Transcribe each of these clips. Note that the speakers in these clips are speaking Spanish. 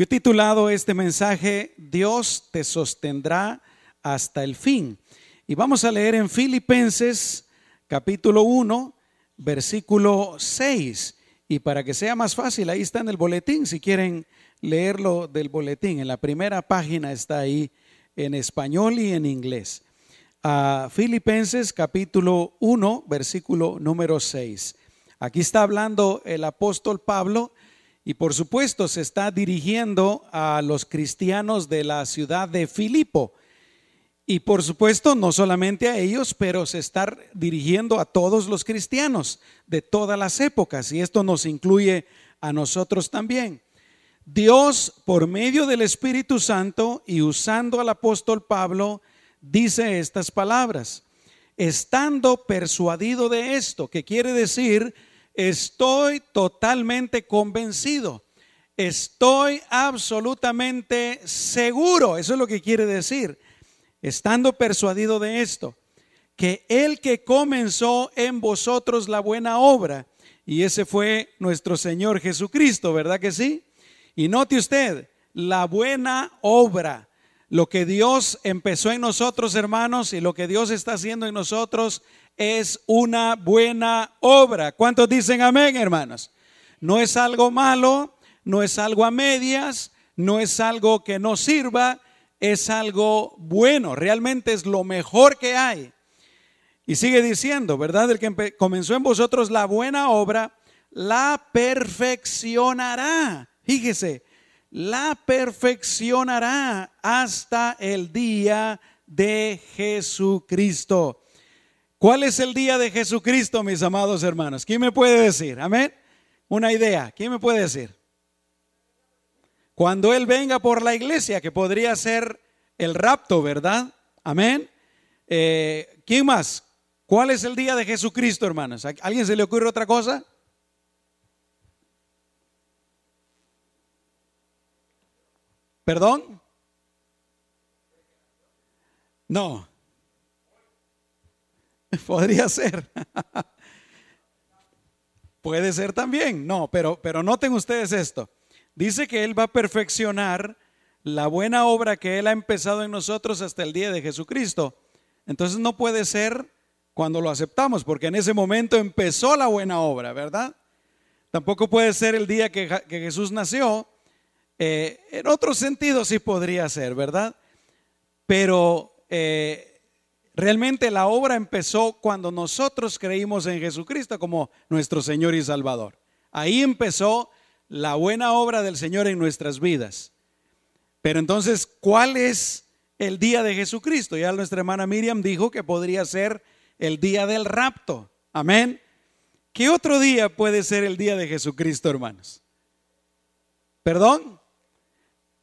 Yo he titulado este mensaje, Dios te sostendrá hasta el fin. Y vamos a leer en Filipenses capítulo 1, versículo 6. Y para que sea más fácil, ahí está en el boletín, si quieren leerlo del boletín. En la primera página está ahí en español y en inglés. A Filipenses capítulo 1, versículo número 6. Aquí está hablando el apóstol Pablo y por supuesto se está dirigiendo a los cristianos de la ciudad de Filipo. Y por supuesto no solamente a ellos, pero se está dirigiendo a todos los cristianos de todas las épocas. Y esto nos incluye a nosotros también. Dios, por medio del Espíritu Santo y usando al apóstol Pablo, dice estas palabras. Estando persuadido de esto, que quiere decir Estoy totalmente convencido. Estoy absolutamente seguro. Eso es lo que quiere decir. Estando persuadido de esto, que el que comenzó en vosotros la buena obra, y ese fue nuestro Señor Jesucristo, ¿verdad que sí? Y note usted, la buena obra, lo que Dios empezó en nosotros, hermanos, y lo que Dios está haciendo en nosotros es una buena obra. ¿Cuántos dicen amén, hermanos? No es algo malo, no es algo a medias, no es algo que no sirva, es algo bueno, realmente es lo mejor que hay. Y sigue diciendo, ¿verdad? El que comenzó en vosotros la buena obra, la perfeccionará. Fíjese, la perfeccionará hasta el día de Jesucristo. ¿Cuál es el día de Jesucristo, mis amados hermanos? ¿Quién me puede decir? Amén. Una idea. ¿Quién me puede decir? Cuando Él venga por la iglesia, que podría ser el rapto, ¿verdad? Amén. Eh, ¿Quién más? ¿Cuál es el día de Jesucristo, hermanos? ¿A alguien se le ocurre otra cosa? ¿Perdón? No. Podría ser. Puede ser también. No, pero, pero noten ustedes esto. Dice que Él va a perfeccionar la buena obra que Él ha empezado en nosotros hasta el día de Jesucristo. Entonces no puede ser cuando lo aceptamos, porque en ese momento empezó la buena obra, ¿verdad? Tampoco puede ser el día que, Jesús nació. Eh, en otro sentido sí podría ser, ¿verdad? Pero eh, Realmente la obra empezó cuando nosotros creímos en Jesucristo como nuestro Señor y Salvador. Ahí empezó la buena obra del Señor en nuestras vidas. Pero entonces, ¿cuál es el día de Jesucristo? Ya nuestra hermana Miriam dijo que podría ser el día del rapto. Amén. ¿Qué otro día puede ser el día de Jesucristo, hermanos? ¿Perdón?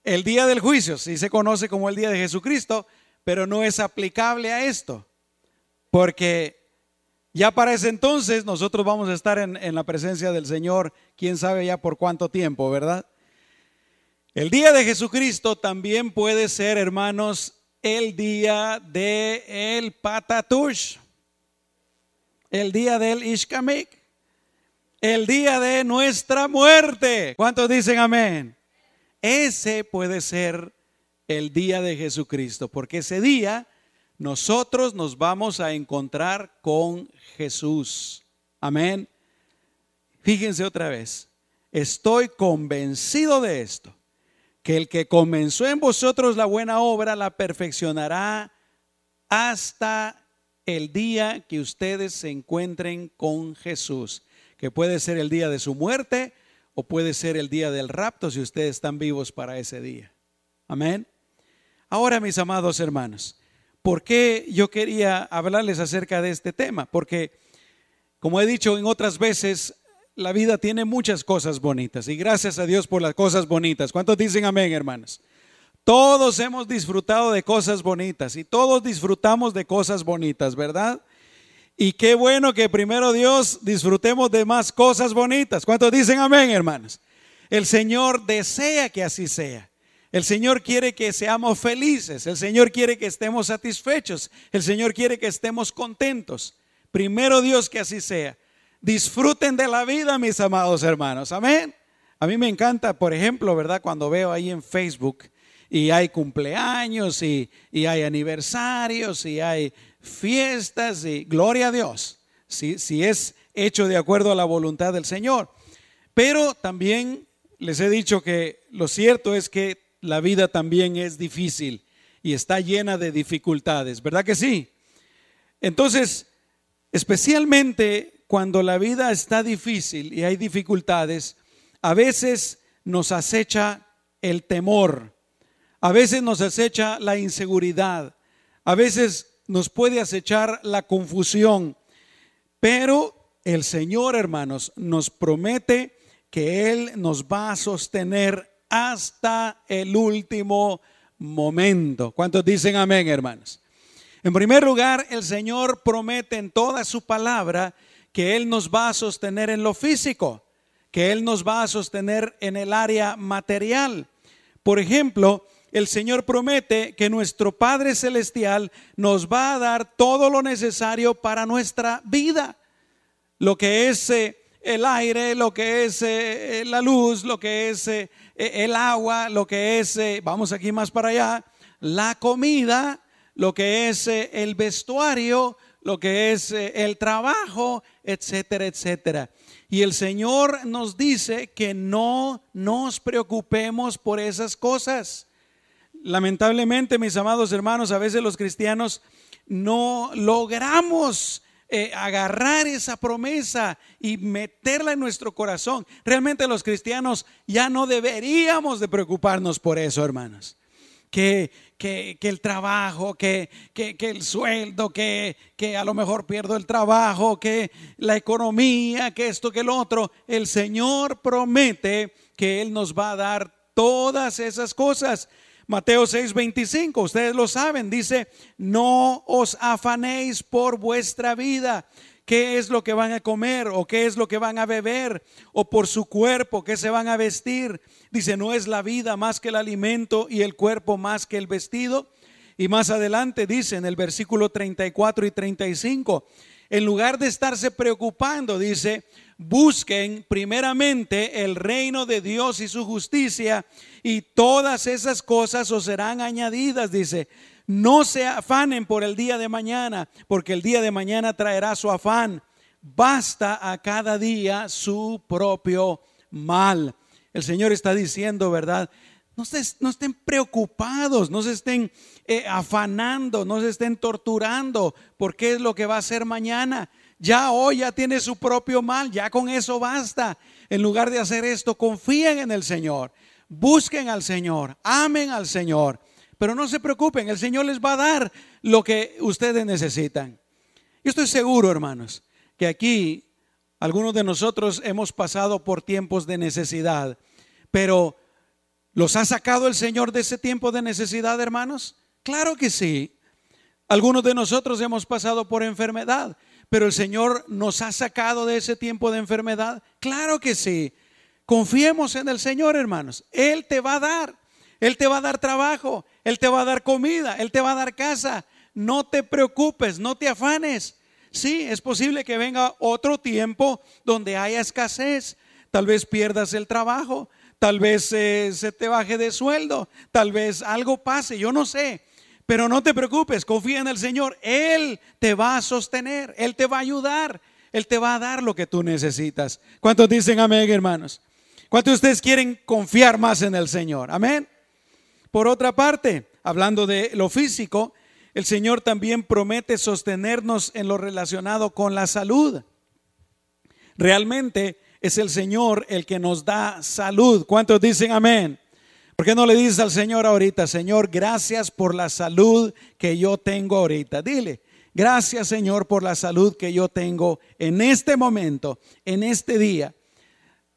El día del juicio, si se conoce como el día de Jesucristo, pero no es aplicable a esto, porque ya para ese entonces nosotros vamos a estar en, la presencia del Señor, quién sabe ya por cuánto tiempo, ¿verdad? El día de Jesucristo también puede ser, hermanos, el día de el Patatush, el día del Ishkamik, el día de nuestra muerte. ¿Cuántos dicen amén? Ese puede ser el día de Jesucristo, porque ese día nosotros nos vamos a encontrar con Jesús. Amén. Fíjense otra vez, estoy convencido de esto, que el que comenzó en vosotros la buena obra la perfeccionará hasta el día que ustedes se encuentren con Jesús, que puede ser el día de su muerte o puede ser el día del rapto si ustedes están vivos para ese día. Amén. Ahora, mis amados hermanos, ¿por qué yo quería hablarles acerca de este tema? Porque, como he dicho en otras veces, la vida tiene muchas cosas bonitas y gracias a Dios por las cosas bonitas. ¿Cuántos dicen amén, hermanos? Todos hemos disfrutado de cosas bonitas y todos disfrutamos de cosas bonitas, ¿verdad? Y qué bueno que primero Dios disfrutemos de más cosas bonitas. ¿Cuántos dicen amén, hermanos? El Señor desea que así sea. El Señor quiere que seamos felices, el Señor quiere que estemos satisfechos, el Señor quiere que estemos contentos. Primero Dios que así sea. Disfruten de la vida, mis amados hermanos. Amén. A mí me encanta, por ejemplo, ¿verdad? Cuando veo ahí en Facebook y hay cumpleaños y, hay aniversarios y hay fiestas y gloria a Dios, si, si es hecho de acuerdo a la voluntad del Señor. Pero también les he dicho que lo cierto es que la vida también es difícil y está llena de dificultades, ¿verdad que sí? Entonces, especialmente cuando la vida está difícil y hay dificultades, a veces nos acecha el temor, a veces nos acecha la inseguridad, a veces nos puede acechar la confusión, pero el Señor, hermanos, nos promete que Él nos va a sostener hasta el último momento. ¿Cuántos dicen amén, hermanos? En primer lugar, el Señor promete en toda su palabra que Él nos va a sostener en lo físico, que Él nos va a sostener en el área material. Por ejemplo, el Señor promete que nuestro Padre Celestial nos va a dar todo lo necesario para nuestra vida. Lo que es eh, el aire, lo que es eh, la luz, lo que es eh, el agua, lo que es, vamos aquí más para allá, la comida, lo que es el vestuario, lo que es el trabajo, etcétera, etcétera. Y el Señor nos dice que no nos preocupemos por esas cosas. Lamentablemente, mis amados hermanos, a veces los cristianos no logramos eh, agarrar esa promesa y meterla en nuestro corazón. Realmente los cristianos ya no deberíamos de preocuparnos por eso, hermanos. Que, que, el trabajo, que, que, el sueldo, que, que a lo mejor pierdo el trabajo, que la economía, que esto, que el otro. El Señor promete que Él nos va a dar todas esas cosas. Mateo 6:25, ustedes lo saben, dice, no os afanéis por vuestra vida, qué es lo que van a comer o qué es lo que van a beber o por su cuerpo, qué se van a vestir. Dice, no es la vida más que el alimento y el cuerpo más que el vestido. Y más adelante dice en el versículo 34 y 35, en lugar de estarse preocupando, dice, busquen primeramente el reino de Dios y su justicia y todas esas cosas os serán añadidas, dice. No se afanen por el día de mañana, porque el día de mañana traerá su afán. Basta a cada día su propio mal. El Señor está diciendo, ¿verdad? No, estén preocupados, no se estén eh, afanando, no se estén torturando por qué es lo que va a hacer mañana. Ya hoy ya tiene su propio mal, ya con eso basta. En lugar de hacer esto, confíen en el Señor, busquen al Señor, amen al Señor. Pero no se preocupen, el Señor les va a dar lo que ustedes necesitan. Yo estoy seguro, hermanos, que aquí algunos de nosotros hemos pasado por tiempos de necesidad, pero ¿los ha sacado el Señor de ese tiempo de necesidad, hermanos? Claro que sí. Algunos de nosotros hemos pasado por enfermedad, pero el Señor nos ha sacado de ese tiempo de enfermedad. Claro que sí. Confiemos en el Señor, hermanos. Él te va a dar. Él te va a dar trabajo. Él te va a dar comida. Él te va a dar casa. No te preocupes, no te afanes. Sí, es posible que venga otro tiempo donde haya escasez. Tal vez pierdas el trabajo. Tal vez eh, se te baje de sueldo. Tal vez algo pase. Yo no sé. Pero no te preocupes, confía en el Señor. Él te va a sostener, Él te va a ayudar, Él te va a dar lo que tú necesitas. ¿Cuántos dicen amén, hermanos? ¿Cuántos de ustedes quieren confiar más en el Señor? Amén. Por otra parte, hablando de lo físico, el Señor también promete sostenernos en lo relacionado con la salud. Realmente es el Señor el que nos da salud. ¿Cuántos dicen amén? ¿Por qué no le dices al Señor ahorita, Señor, gracias por la salud que yo tengo ahorita? Dile, gracias Señor por la salud que yo tengo en este momento, en este día.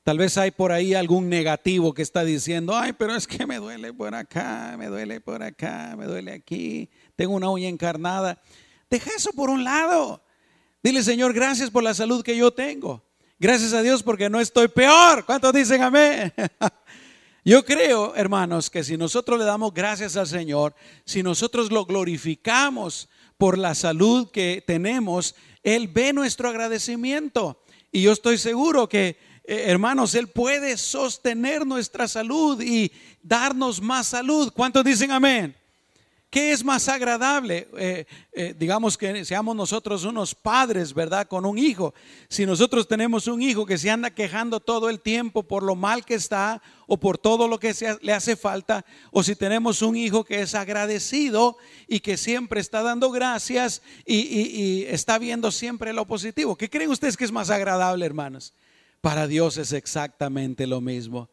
Tal vez hay por ahí algún negativo que está diciendo, ay, pero es que me duele por acá, me duele por acá, me duele aquí, tengo una uña encarnada. Deja eso por un lado. Dile, Señor, gracias por la salud que yo tengo. Gracias a Dios porque no estoy peor. ¿Cuántos dicen amén? Yo creo, hermanos, que si nosotros le damos gracias al Señor, si nosotros lo glorificamos por la salud que tenemos, Él ve nuestro agradecimiento. Y yo estoy seguro que eh, hermanos, Él puede sostener nuestra salud y darnos más salud. ¿Cuántos dicen amén? ¿Qué es más agradable? Eh, eh, digamos que seamos nosotros unos padres, ¿verdad? Con un hijo. Si nosotros tenemos un hijo que se anda quejando todo el tiempo por lo mal que está o por todo lo que le hace falta, o si tenemos un hijo que es agradecido y que siempre está dando gracias y, y está viendo siempre lo positivo. ¿Qué creen ustedes que es más agradable, hermanos? Para Dios es exactamente lo mismo.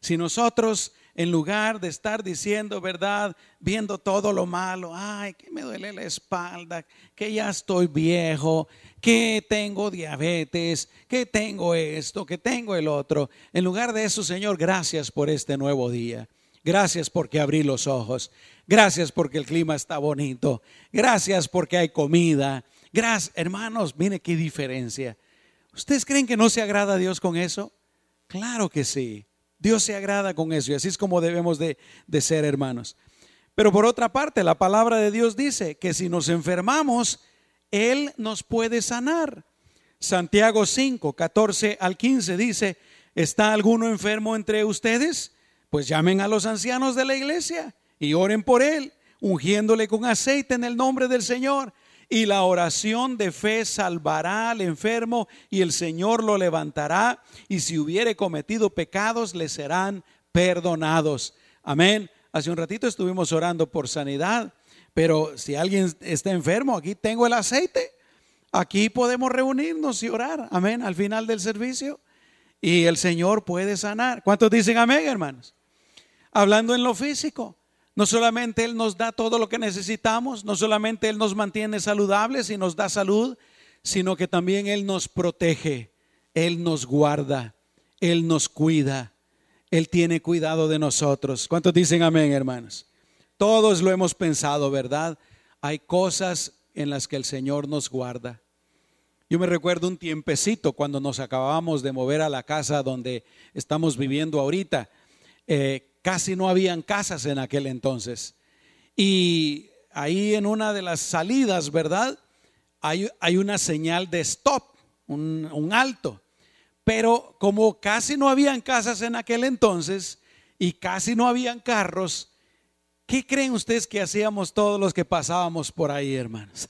Si nosotros en lugar de estar diciendo, ¿verdad? Viendo todo lo malo, ay, que me duele la espalda, que ya estoy viejo, que tengo diabetes, que tengo esto, que tengo el otro. En lugar de eso, Señor, gracias por este nuevo día. Gracias porque abrí los ojos. Gracias porque el clima está bonito. Gracias porque hay comida. Gracias, hermanos, mire qué diferencia. ¿Ustedes creen que no se agrada a Dios con eso? Claro que sí. Dios se agrada con eso y así es como debemos de, ser hermanos. Pero por otra parte, la palabra de Dios dice que si nos enfermamos, Él nos puede sanar. Santiago 5, 14 al 15 dice, ¿está alguno enfermo entre ustedes? Pues llamen a los ancianos de la iglesia y oren por Él, ungiéndole con aceite en el nombre del Señor y la oración de fe salvará al enfermo y el Señor lo levantará y si hubiere cometido pecados le serán perdonados. Amén. Hace un ratito estuvimos orando por sanidad, pero si alguien está enfermo, aquí tengo el aceite. Aquí podemos reunirnos y orar. Amén. Al final del servicio. Y el Señor puede sanar. ¿Cuántos dicen amén, hermanos? Hablando en lo físico. No solamente Él nos da todo lo que necesitamos, no solamente Él nos mantiene saludables y nos da salud, sino que también Él nos protege, Él nos guarda, Él nos cuida, Él tiene cuidado de nosotros. ¿Cuántos dicen amén, hermanos? Todos lo hemos pensado, ¿verdad? Hay cosas en las que el Señor nos guarda. Yo me recuerdo un tiempecito cuando nos acabábamos de mover a la casa donde estamos viviendo ahorita. Eh, Casi no habían casas en aquel entonces. Y ahí en una de las salidas, ¿verdad? Hay, hay una señal de stop, un, un alto. Pero como casi no habían casas en aquel entonces y casi no habían carros, ¿qué creen ustedes que hacíamos todos los que pasábamos por ahí, hermanos?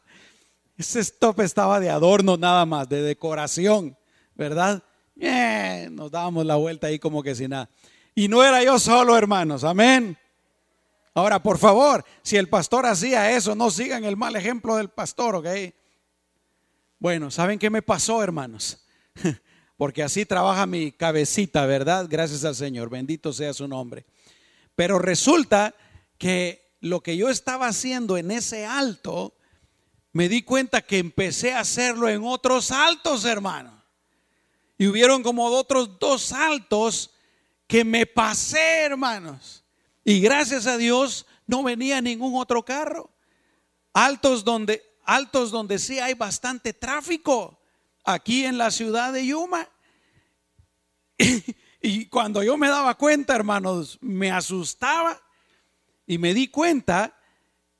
Ese stop estaba de adorno nada más, de decoración, ¿verdad? Eh, nos dábamos la vuelta ahí como que sin nada. Y no era yo solo, hermanos. Amén. Ahora, por favor, si el pastor hacía eso, no sigan el mal ejemplo del pastor, ¿ok? Bueno, ¿saben qué me pasó, hermanos? Porque así trabaja mi cabecita, ¿verdad? Gracias al Señor, bendito sea su nombre. Pero resulta que lo que yo estaba haciendo en ese alto, me di cuenta que empecé a hacerlo en otros altos, hermanos. Y hubieron como otros dos saltos que me pasé, hermanos. Y gracias a Dios no venía ningún otro carro. Altos donde, altos donde sí hay bastante tráfico. Aquí en la ciudad de Yuma. Y, cuando yo me daba cuenta, hermanos, me asustaba y me di cuenta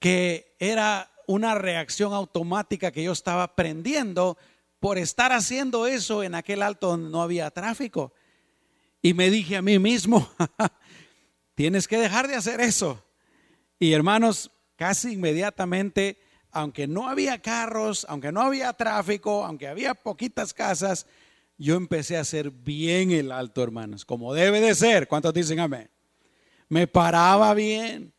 que era una reacción automática que yo estaba aprendiendo por estar haciendo eso en aquel alto donde no había tráfico. Y me dije a mí mismo, tienes que dejar de hacer eso. Y hermanos, casi inmediatamente, aunque no había carros, aunque no había tráfico, aunque había poquitas casas, yo empecé a hacer bien el alto, hermanos, como debe de ser. ¿Cuántos dicen amén? Me paraba bien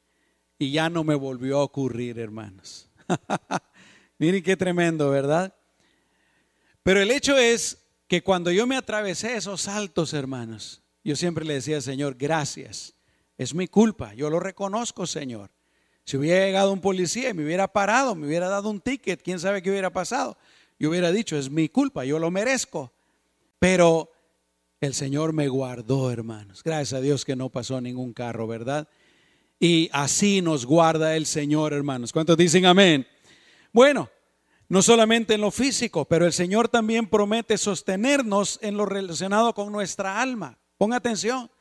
y ya no me volvió a ocurrir, hermanos. Miren qué tremendo, ¿verdad? Pero el hecho es que cuando yo me atravesé esos saltos, hermanos, yo siempre le decía, Señor, gracias. Es mi culpa, yo lo reconozco, Señor. Si hubiera llegado un policía y me hubiera parado, me hubiera dado un ticket, quién sabe qué hubiera pasado. Yo hubiera dicho, es mi culpa, yo lo merezco. Pero el Señor me guardó, hermanos. Gracias a Dios que no pasó ningún carro, ¿verdad? Y así nos guarda el Señor, hermanos. ¿Cuántos dicen amén? Bueno, no solamente en lo físico, pero el Señor también promete sostenernos en lo relacionado con nuestra alma. Pon atención.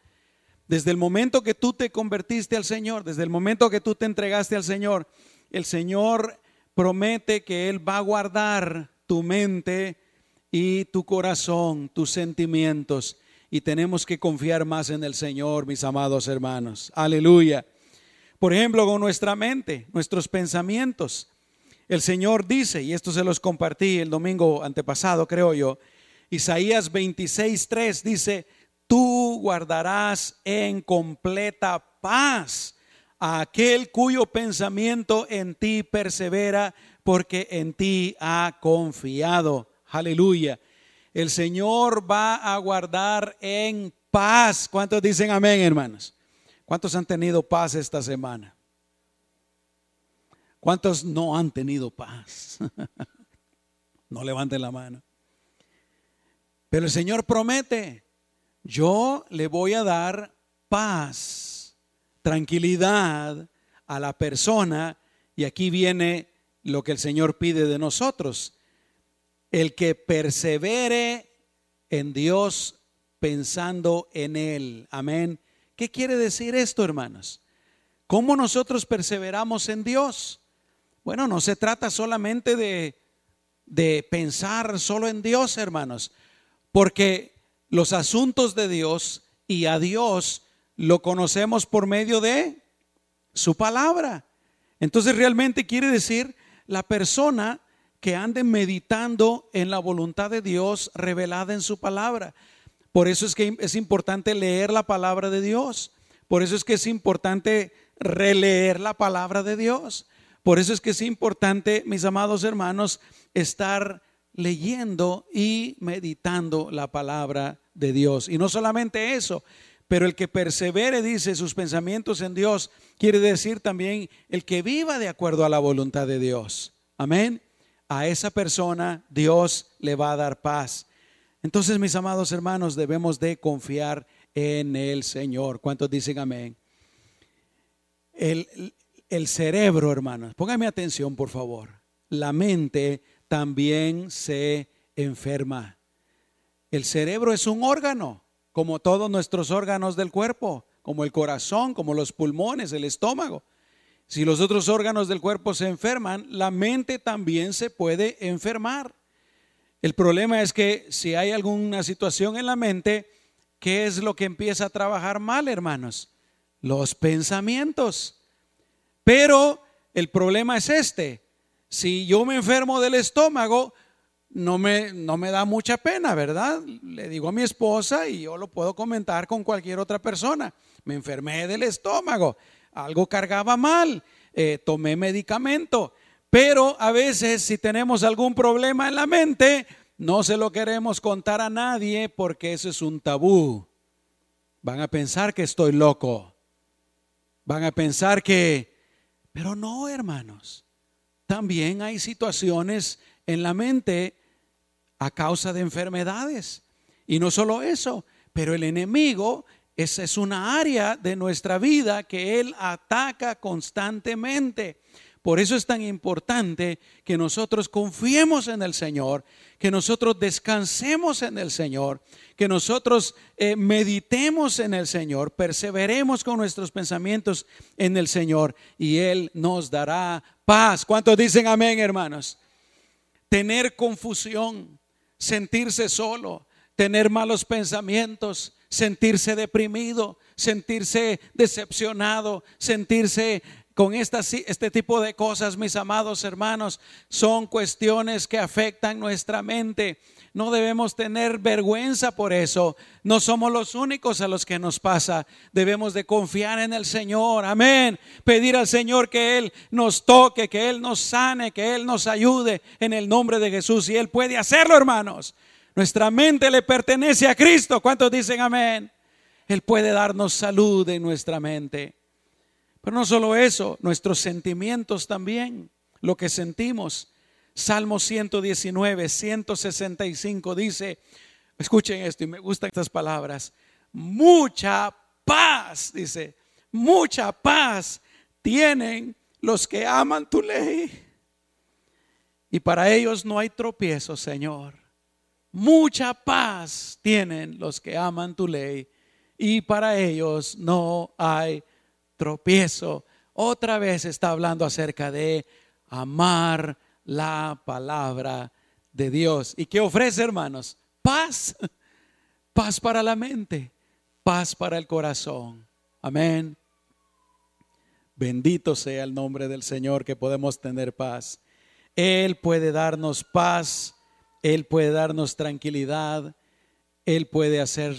Desde el momento que tú te convertiste al Señor, desde el momento que tú te entregaste al Señor, el Señor promete que Él va a guardar tu mente y tu corazón, tus sentimientos. Y tenemos que confiar más en el Señor, mis amados hermanos. Aleluya. Por ejemplo, con nuestra mente, nuestros pensamientos. El Señor dice, y esto se los compartí el domingo antepasado, creo yo, Isaías 26.3 dice, tú guardarás en completa paz a aquel cuyo pensamiento en ti persevera, porque en ti ha confiado. Aleluya. El Señor va a guardar en paz. ¿Cuántos dicen amén, hermanos? ¿Cuántos han tenido paz esta semana? ¿Cuántos no han tenido paz? no levanten la mano. Pero el Señor promete, yo le voy a dar paz, tranquilidad a la persona. Y aquí viene lo que el Señor pide de nosotros. El que persevere en Dios pensando en Él. Amén. ¿Qué quiere decir esto, hermanos? ¿Cómo nosotros perseveramos en Dios? Bueno, no se trata solamente de, de pensar solo en Dios, hermanos, porque los asuntos de Dios y a Dios lo conocemos por medio de su palabra. Entonces realmente quiere decir la persona que ande meditando en la voluntad de Dios revelada en su palabra. Por eso es que es importante leer la palabra de Dios. Por eso es que es importante releer la palabra de Dios. Por eso es que es importante, mis amados hermanos, estar leyendo y meditando la palabra de Dios. Y no solamente eso, pero el que persevere, dice, sus pensamientos en Dios, quiere decir también el que viva de acuerdo a la voluntad de Dios. Amén. A esa persona Dios le va a dar paz. Entonces, mis amados hermanos, debemos de confiar en el Señor. ¿Cuántos dicen amén? El, el cerebro, hermanos, póngame atención, por favor. La mente también se enferma. El cerebro es un órgano, como todos nuestros órganos del cuerpo, como el corazón, como los pulmones, el estómago. Si los otros órganos del cuerpo se enferman, la mente también se puede enfermar. El problema es que si hay alguna situación en la mente, ¿qué es lo que empieza a trabajar mal, hermanos? Los pensamientos. Pero el problema es este. Si yo me enfermo del estómago, no me, da mucha pena, ¿verdad? Le digo a mi esposa y yo lo puedo comentar con cualquier otra persona. Me enfermé del estómago algo cargaba mal, eh, tomé medicamento. Pero a veces si tenemos algún problema en la mente, no se lo queremos contar a nadie porque eso es un tabú. Van a pensar que estoy loco. Van a pensar que... Pero no, hermanos. También hay situaciones en la mente a causa de enfermedades. Y no solo eso, pero el enemigo esa es una área de nuestra vida que Él ataca constantemente. Por eso es tan importante que nosotros confiemos en el Señor, que nosotros descansemos en el Señor, que nosotros eh, meditemos en el Señor, perseveremos con nuestros pensamientos en el Señor y Él nos dará paz. ¿Cuántos dicen amén, hermanos? Tener confusión, sentirse solo, tener malos pensamientos, sentirse deprimido, sentirse decepcionado, sentirse con este tipo de cosas, mis amados hermanos, son cuestiones que afectan nuestra mente. No debemos tener vergüenza por eso. No somos los únicos a los que nos pasa. Debemos de confiar en el Señor. Amén. Pedir al Señor que Él nos toque, que Él nos sane, que Él nos ayude en el nombre de Jesús. Y Él puede hacerlo, hermanos. Nuestra mente le pertenece a Cristo. ¿Cuántos dicen amén? Él puede darnos salud en nuestra mente. Pero no solo eso, nuestros sentimientos también, lo que sentimos. Salmo 119, 165 dice, escuchen esto y me gustan estas palabras, mucha paz, dice, mucha paz tienen los que aman tu ley. Y para ellos no hay tropiezo, Señor. Mucha paz tienen los que aman tu ley y para ellos no hay tropiezo. Otra vez está hablando acerca de amar la palabra de Dios. ¿Y qué ofrece, hermanos? Paz. Paz para la mente, paz para el corazón. Amén. Bendito sea el nombre del Señor que podemos tener paz. Él puede darnos paz, Él puede darnos tranquilidad, Él puede hacer,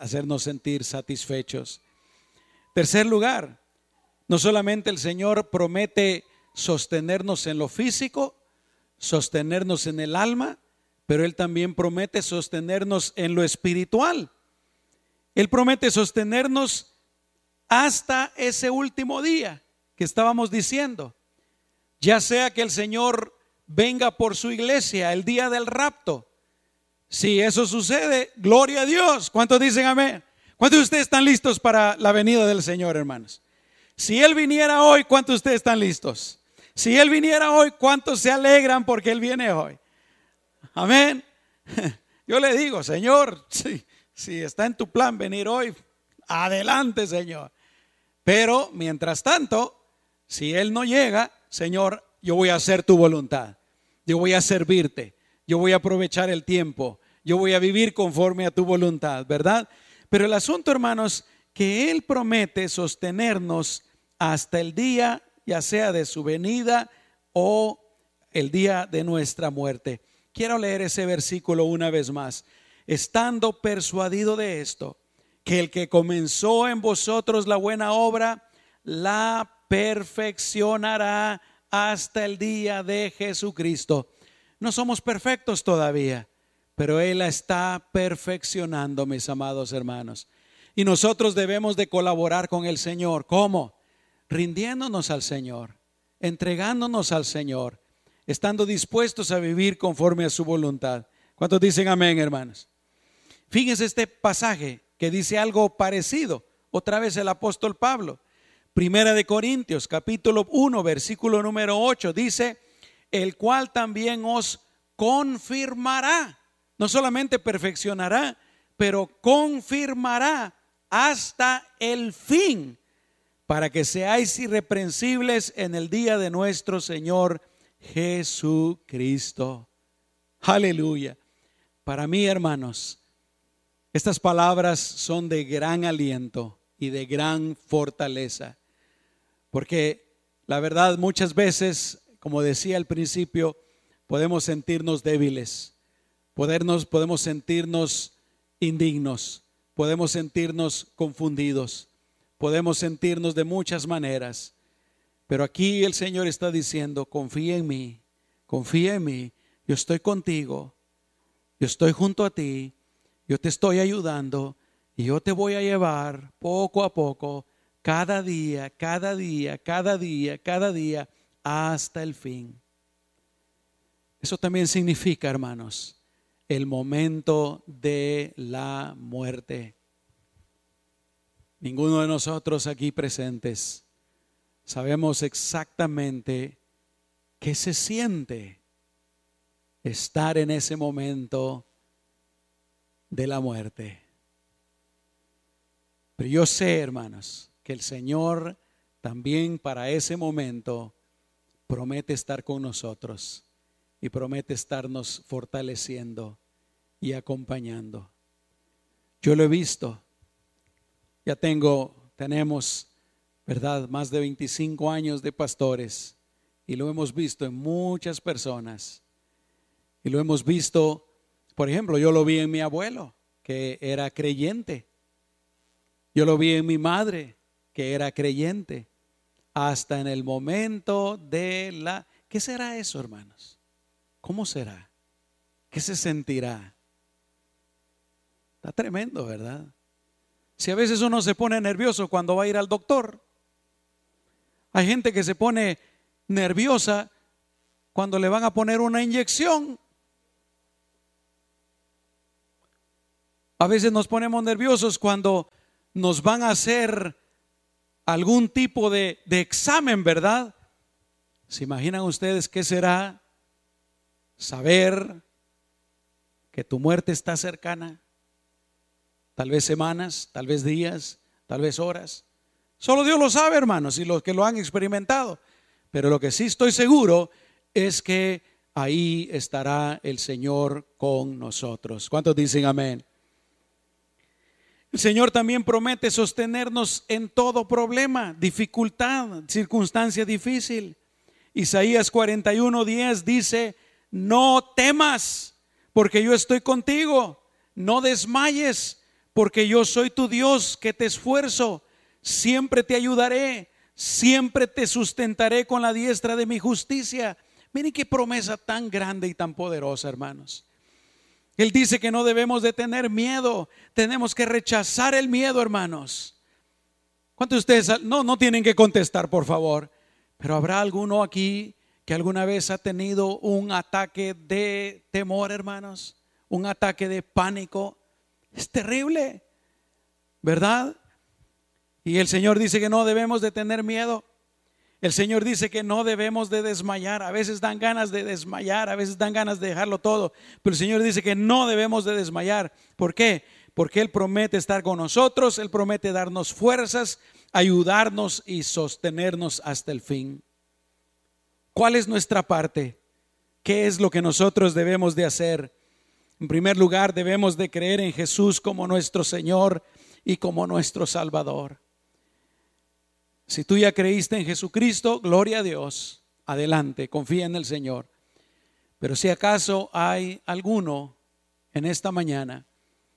hacernos sentir satisfechos. Tercer lugar, no solamente el Señor promete sostenernos en lo físico, sostenernos en el alma, pero Él también promete sostenernos en lo espiritual. Él promete sostenernos hasta ese último día que estábamos diciendo. Ya sea que el Señor venga por su iglesia el día del rapto. Si eso sucede, gloria a Dios. ¿Cuántos dicen amén? ¿Cuántos de ustedes están listos para la venida del Señor, hermanos? Si Él viniera hoy, ¿cuántos de ustedes están listos? Si Él viniera hoy, ¿cuántos se alegran porque Él viene hoy? Amén. Yo le digo, Señor, si, si está en tu plan venir hoy, adelante, Señor. Pero mientras tanto, si Él no llega, Señor, yo voy a hacer tu voluntad. Yo voy a servirte. Yo voy a aprovechar el tiempo. Yo voy a vivir conforme a tu voluntad, ¿verdad? Pero el asunto, hermanos, que Él promete sostenernos hasta el día, ya sea de su venida o el día de nuestra muerte. Quiero leer ese versículo una vez más. Estando persuadido de esto, que el que comenzó en vosotros la buena obra, la perfeccionará hasta el día de Jesucristo. No somos perfectos todavía, pero Él la está perfeccionando, mis amados hermanos. Y nosotros debemos de colaborar con el Señor. ¿Cómo? Rindiéndonos al Señor, entregándonos al Señor, estando dispuestos a vivir conforme a su voluntad. ¿Cuántos dicen amén, hermanos? Fíjense este pasaje que dice algo parecido. Otra vez el apóstol Pablo. Primera de Corintios, capítulo 1, versículo número 8, dice, el cual también os confirmará, no solamente perfeccionará, pero confirmará hasta el fin, para que seáis irreprensibles en el día de nuestro Señor Jesucristo. Aleluya. Para mí, hermanos, estas palabras son de gran aliento y de gran fortaleza, porque la verdad muchas veces, como decía al principio, podemos sentirnos débiles, podernos, podemos sentirnos indignos, podemos sentirnos confundidos, podemos sentirnos de muchas maneras. Pero aquí el Señor está diciendo, confía en mí, confía en mí, yo estoy contigo, yo estoy junto a ti, yo te estoy ayudando y yo te voy a llevar poco a poco, cada día, cada día, cada día, cada día, hasta el fin. Eso también significa, hermanos, el momento de la muerte. Ninguno de nosotros aquí presentes sabemos exactamente qué se siente estar en ese momento de la muerte. Pero yo sé, hermanos, que el Señor también para ese momento promete estar con nosotros y promete estarnos fortaleciendo y acompañando. Yo lo he visto. Ya tengo, tenemos, ¿verdad? Más de 25 años de pastores y lo hemos visto en muchas personas. Y lo hemos visto, por ejemplo, yo lo vi en mi abuelo, que era creyente. Yo lo vi en mi madre, que era creyente. Hasta en el momento de la... ¿Qué será eso, hermanos? ¿Cómo será? ¿Qué se sentirá? Está tremendo, ¿verdad? Si a veces uno se pone nervioso cuando va a ir al doctor, hay gente que se pone nerviosa cuando le van a poner una inyección. A veces nos ponemos nerviosos cuando nos van a hacer algún tipo de, de examen, ¿verdad? ¿Se imaginan ustedes qué será saber que tu muerte está cercana, tal vez semanas, tal vez días, tal vez horas. Solo Dios lo sabe, hermanos, y los que lo han experimentado. Pero lo que sí estoy seguro es que ahí estará el Señor con nosotros. ¿Cuántos dicen amén? El Señor también promete sostenernos en todo problema, dificultad, circunstancia difícil. Isaías 41:10 dice, no temas, porque yo estoy contigo, no desmayes, porque yo soy tu Dios que te esfuerzo, siempre te ayudaré, siempre te sustentaré con la diestra de mi justicia. Miren qué promesa tan grande y tan poderosa, hermanos. Él dice que no debemos de tener miedo, tenemos que rechazar el miedo, hermanos. ¿Cuántos de ustedes no no tienen que contestar, por favor? Pero habrá alguno aquí que alguna vez ha tenido un ataque de temor, hermanos, un ataque de pánico. Es terrible, ¿verdad? Y el Señor dice que no debemos de tener miedo. El Señor dice que no debemos de desmayar. A veces dan ganas de desmayar, a veces dan ganas de dejarlo todo. Pero el Señor dice que no debemos de desmayar. ¿Por qué? Porque Él promete estar con nosotros, Él promete darnos fuerzas, ayudarnos y sostenernos hasta el fin. ¿Cuál es nuestra parte? ¿Qué es lo que nosotros debemos de hacer? En primer lugar, debemos de creer en Jesús como nuestro Señor y como nuestro Salvador. Si tú ya creíste en Jesucristo, gloria a Dios. Adelante, confía en el Señor. Pero si acaso hay alguno en esta mañana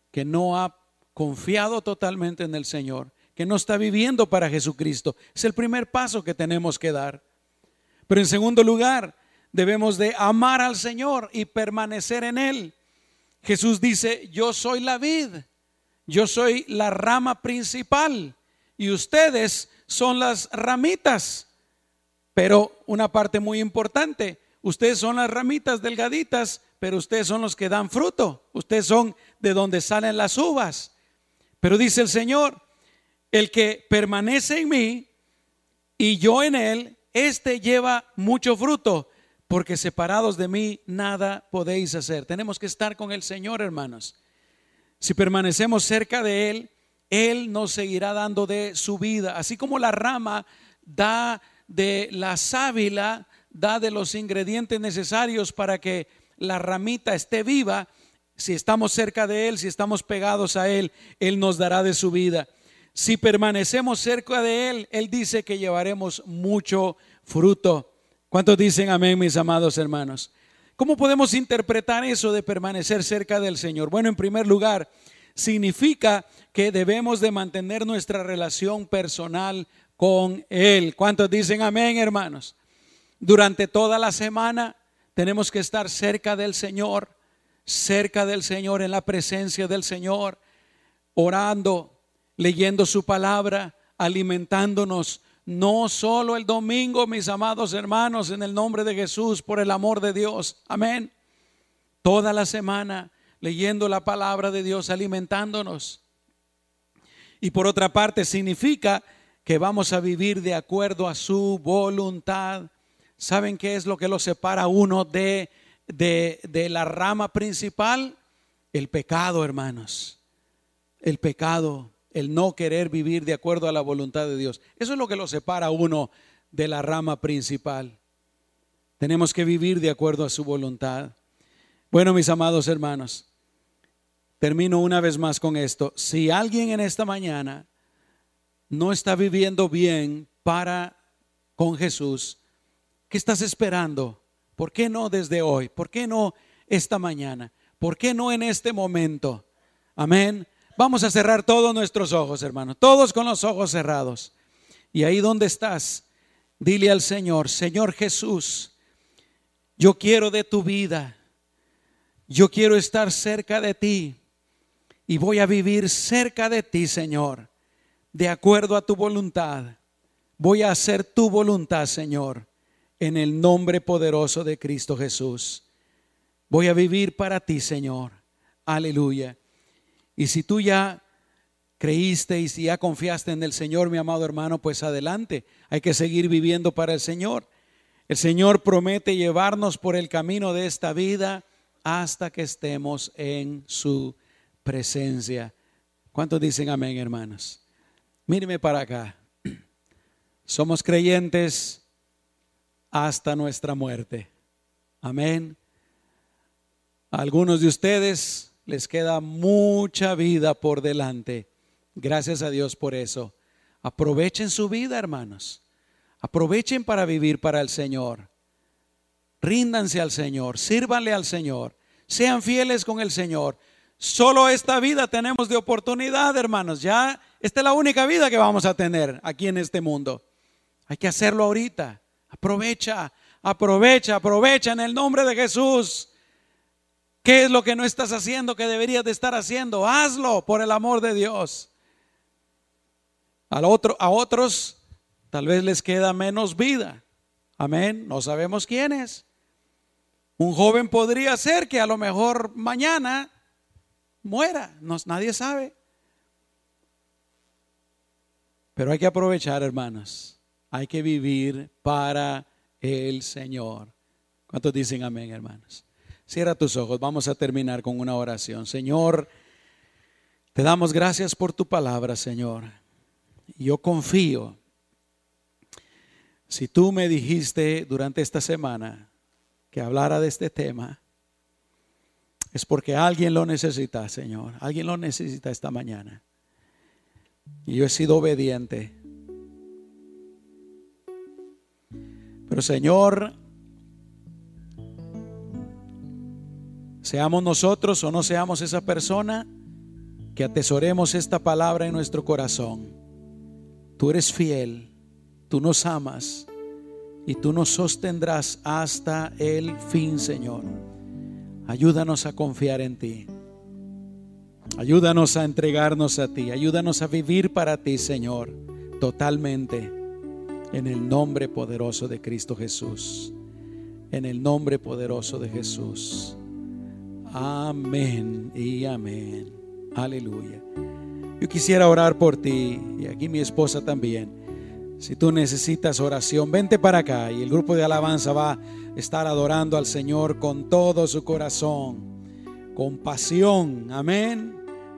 que no ha confiado totalmente en el Señor, que no está viviendo para Jesucristo, es el primer paso que tenemos que dar. Pero en segundo lugar, debemos de amar al Señor y permanecer en Él. Jesús dice, yo soy la vid, yo soy la rama principal y ustedes son las ramitas. Pero una parte muy importante, ustedes son las ramitas delgaditas, pero ustedes son los que dan fruto, ustedes son de donde salen las uvas. Pero dice el Señor, el que permanece en mí y yo en él, este lleva mucho fruto, porque separados de mí nada podéis hacer. Tenemos que estar con el Señor, hermanos. Si permanecemos cerca de Él, él nos seguirá dando de su vida. Así como la rama da de la sábila, da de los ingredientes necesarios para que la ramita esté viva, si estamos cerca de Él, si estamos pegados a Él, Él nos dará de su vida. Si permanecemos cerca de Él, Él dice que llevaremos mucho fruto. ¿Cuántos dicen amén, mis amados hermanos? ¿Cómo podemos interpretar eso de permanecer cerca del Señor? Bueno, en primer lugar, significa que debemos de mantener nuestra relación personal con Él. ¿Cuántos dicen amén, hermanos? Durante toda la semana tenemos que estar cerca del Señor, cerca del Señor, en la presencia del Señor, orando, leyendo su palabra, alimentándonos. No solo el domingo, mis amados hermanos, en el nombre de Jesús, por el amor de Dios. Amén. Toda la semana leyendo la palabra de Dios, alimentándonos. Y por otra parte, significa que vamos a vivir de acuerdo a su voluntad. ¿Saben qué es lo que lo separa uno de, de, de la rama principal? El pecado, hermanos. El pecado, el no querer vivir de acuerdo a la voluntad de Dios. Eso es lo que lo separa uno de la rama principal. Tenemos que vivir de acuerdo a su voluntad. Bueno, mis amados hermanos, termino una vez más con esto. Si alguien en esta mañana no está viviendo bien para con Jesús, ¿qué estás esperando? ¿Por qué no desde hoy? ¿Por qué no esta mañana? ¿Por qué no en este momento? Amén. Vamos a cerrar todos nuestros ojos, hermanos, todos con los ojos cerrados. Y ahí donde estás, dile al Señor, Señor Jesús, yo quiero de tu vida. Yo quiero estar cerca de ti y voy a vivir cerca de ti, Señor, de acuerdo a tu voluntad. Voy a hacer tu voluntad, Señor, en el nombre poderoso de Cristo Jesús. Voy a vivir para ti, Señor. Aleluya. Y si tú ya creíste y si ya confiaste en el Señor, mi amado hermano, pues adelante. Hay que seguir viviendo para el Señor. El Señor promete llevarnos por el camino de esta vida hasta que estemos en su presencia. ¿Cuántos dicen amén, hermanos? Míreme para acá. Somos creyentes hasta nuestra muerte. Amén. Algunos de ustedes les queda mucha vida por delante. Gracias a Dios por eso. Aprovechen su vida, hermanos. Aprovechen para vivir para el Señor. Ríndanse al Señor, sírvanle al Señor, sean fieles con el Señor. Solo esta vida tenemos de oportunidad, hermanos. Ya esta es la única vida que vamos a tener aquí en este mundo. Hay que hacerlo ahorita. Aprovecha, aprovecha, aprovecha en el nombre de Jesús. ¿Qué es lo que no estás haciendo que deberías de estar haciendo? Hazlo por el amor de Dios. Al otro, a otros tal vez les queda menos vida. Amén. No sabemos quién es. Un joven podría ser que a lo mejor mañana muera. No, nadie sabe. Pero hay que aprovechar, hermanos. Hay que vivir para el Señor. ¿Cuántos dicen amén, hermanos? Cierra tus ojos. Vamos a terminar con una oración. Señor, te damos gracias por tu palabra, Señor. Yo confío. Si tú me dijiste durante esta semana que hablara de este tema, es porque alguien lo necesita, Señor. Alguien lo necesita esta mañana. Y yo he sido obediente. Pero Señor, seamos nosotros o no seamos esa persona, que atesoremos esta palabra en nuestro corazón. Tú eres fiel, tú nos amas y tú nos sostendrás hasta el fin, Señor. Ayúdanos a confiar en ti. Ayúdanos a entregarnos a ti. Ayúdanos a vivir para ti, Señor, totalmente. En el nombre poderoso de Cristo Jesús. En el nombre poderoso de Jesús. Amén y amén. Aleluya. Yo quisiera orar por ti y aquí mi esposa también. Si tú necesitas oración, vente para acá y el grupo de alabanza va a estar adorando al Señor con todo su corazón, con pasión, amén,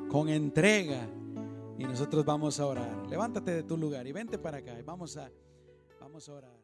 con entrega. Y nosotros vamos a orar. Levántate de tu lugar y vente para acá y vamos a, vamos a orar.